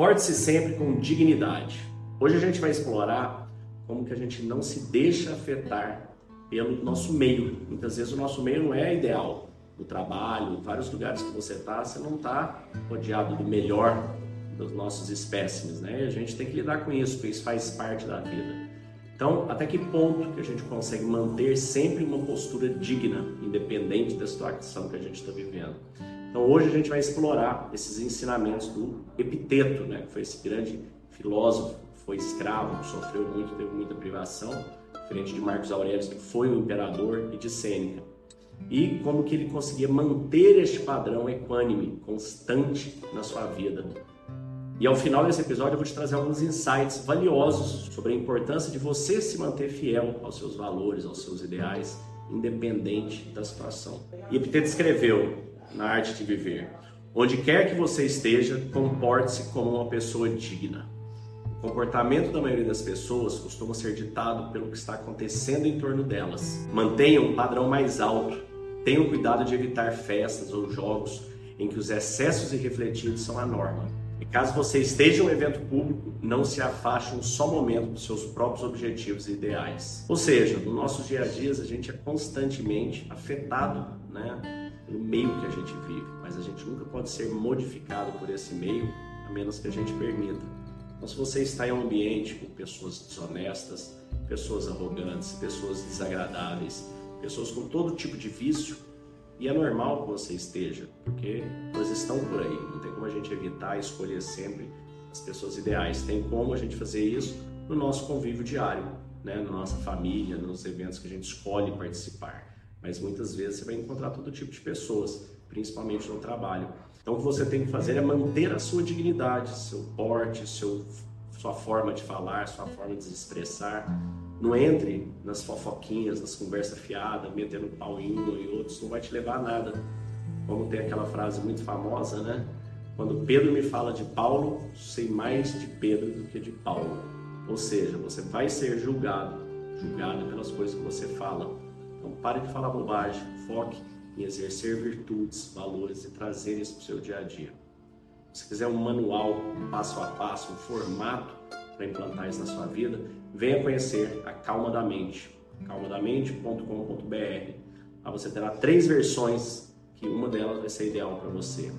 Porte-se sempre com dignidade. Hoje a gente vai explorar como que a gente não se deixa afetar pelo nosso meio. Muitas vezes o nosso meio não é ideal. No trabalho, em vários lugares que você está, você não está rodeado do melhor dos nossos espécimes, né? E a gente tem que lidar com isso, porque isso faz parte da vida. Então, até que ponto que a gente consegue manter sempre uma postura digna, independente da situação que a gente está vivendo? Então hoje a gente vai explorar esses ensinamentos do Epiteto, né, que foi esse grande filósofo, foi escravo, sofreu muito, teve muita privação, diferente de Marcos Aurélio, que foi um imperador, e de Sêneca. E como que ele conseguia manter este padrão equânime, constante na sua vida. E ao final desse episódio eu vou te trazer alguns insights valiosos sobre a importância de você se manter fiel aos seus valores, aos seus ideais, independente da situação. E Epiteto escreveu: na arte de viver. Onde quer que você esteja, comporte-se como uma pessoa digna. O comportamento da maioria das pessoas costuma ser ditado pelo que está acontecendo em torno delas. Mantenham um padrão mais alto. Tenham cuidado de evitar festas ou jogos em que os excessos irrefletidos são a norma. E caso você esteja em um evento público, não se afaste um só momento dos seus próprios objetivos e ideais. Ou seja, no nosso dia a dia a gente é constantemente afetado, né? No meio que a gente vive, mas a gente nunca pode ser modificado por esse meio, a menos que a gente permita. Então, se você está em um ambiente com pessoas desonestas, pessoas arrogantes, pessoas desagradáveis, pessoas com todo tipo de vício, e é normal que você esteja, porque elas estão por aí. Não tem como a gente evitar escolher sempre as pessoas ideais. Tem como a gente fazer isso no nosso convívio diário, né? na nossa família, nos eventos que a gente escolhe participar mas muitas vezes você vai encontrar todo tipo de pessoas, principalmente no trabalho. Então o que você tem que fazer é manter a sua dignidade, seu porte, seu, sua forma de falar, sua forma de se expressar. Não entre nas fofoquinhas, nas conversas fiadas, metendo pau em um e outros, não vai te levar a nada. Como tem aquela frase muito famosa, né? Quando Pedro me fala de Paulo, sei mais de Pedro do que de Paulo. Ou seja, você vai ser julgado, julgado pelas coisas que você fala. Então pare de falar bobagem, foque em exercer virtudes, valores e trazer isso para o seu dia a dia. Se quiser um manual, um passo a passo, um formato para implantar isso na sua vida, venha conhecer a Calma da Mente, calmadamente.com.br. Lá você terá três versões, que uma delas vai ser ideal para você.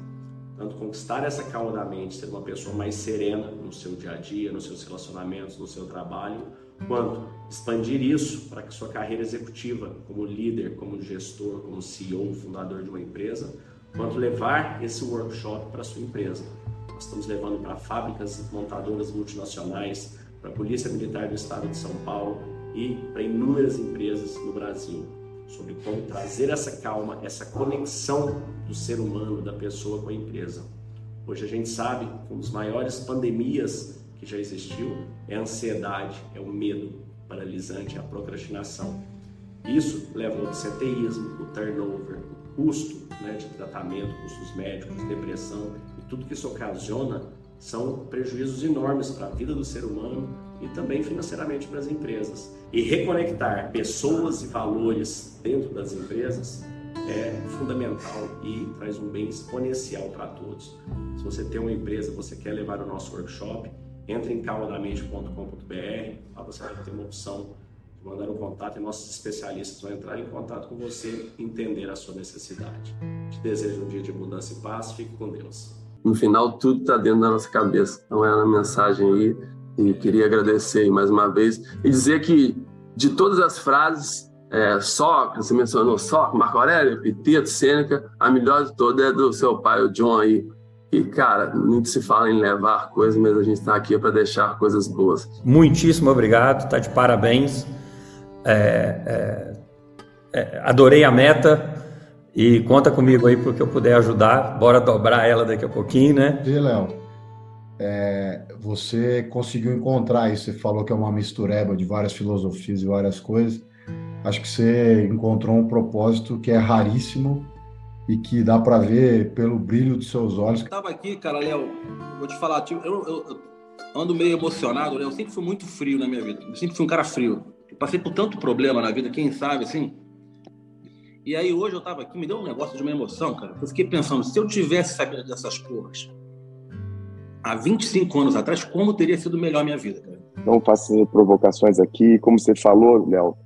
Tanto conquistar essa calma da mente, ser uma pessoa mais serena no seu dia a dia, nos seus relacionamentos, no seu trabalho, quanto expandir isso para que sua carreira executiva, como líder, como gestor, como CEO, fundador de uma empresa, quanto levar esse workshop para sua empresa. Nós estamos levando para fábricas montadoras multinacionais, para a Polícia Militar do Estado de São Paulo e para inúmeras empresas no Brasil, sobre como trazer essa calma, essa conexão do ser humano, da pessoa com a empresa. Hoje a gente sabe que uma das maiores pandemias que já existiu é a ansiedade, é o medo paralisante, é a procrastinação. Isso leva ao absenteísmo, o turnover, o custo né, de tratamento, custos médicos, depressão e tudo que isso ocasiona são prejuízos enormes para a vida do ser humano e também financeiramente para as empresas. E reconectar pessoas e valores dentro das empresas é fundamental e traz um bem exponencial para todos. Se você tem uma empresa, você quer levar o nosso workshop, entre em calmadamente.com.br, lá você vai ter uma opção de mandar um contato e nossos especialistas vão entrar em contato com você entender a sua necessidade. Te desejo um dia de mudança e paz, fique com Deus. No final, tudo está dentro da nossa cabeça. Então, é a mensagem aí. E queria agradecer mais uma vez e dizer que de todas as frases, é, só, você mencionou só, Marco Aurélio, Epiteto, Sêneca, a melhor de todas é do seu pai, o John aí, e, cara, muito se fala em levar coisas, mas a gente está aqui para deixar coisas boas. Muitíssimo obrigado, tá de parabéns. É, é, é, adorei a meta e conta comigo aí porque eu puder ajudar. Bora dobrar ela daqui a pouquinho, né? E, Léo, é, você conseguiu encontrar isso. Você falou que é uma mistureba de várias filosofias e várias coisas. Acho que você encontrou um propósito que é raríssimo e que dá para ver pelo brilho dos seus olhos. Eu tava aqui, cara, Léo, vou te falar, tipo, eu, eu, eu, ando meio emocionado, né? Eu sempre fui muito frio na minha vida. Eu sempre fui um cara frio. Eu passei por tanto problema na vida, quem sabe, assim. E aí hoje eu tava aqui, me deu um negócio de uma emoção, cara. Eu fiquei pensando, se eu tivesse sabido dessas porras há 25 anos atrás, como teria sido melhor a minha vida, cara. Não faço provocações aqui, como você falou, Léo,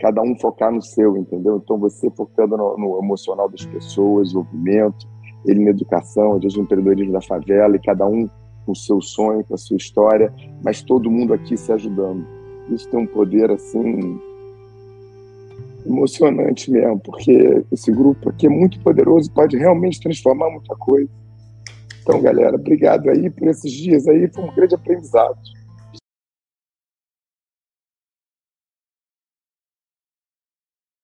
cada um focar no seu, entendeu? Então você focando no, no emocional das pessoas, desenvolvimento, ele na educação, às vezes no empreendedorismo da favela, e cada um com o seu sonho, com a sua história, mas todo mundo aqui se ajudando. Isso tem um poder assim emocionante mesmo, porque esse grupo aqui é muito poderoso, pode realmente transformar muita coisa. Então, galera, obrigado aí por esses dias aí, foi um grande aprendizado.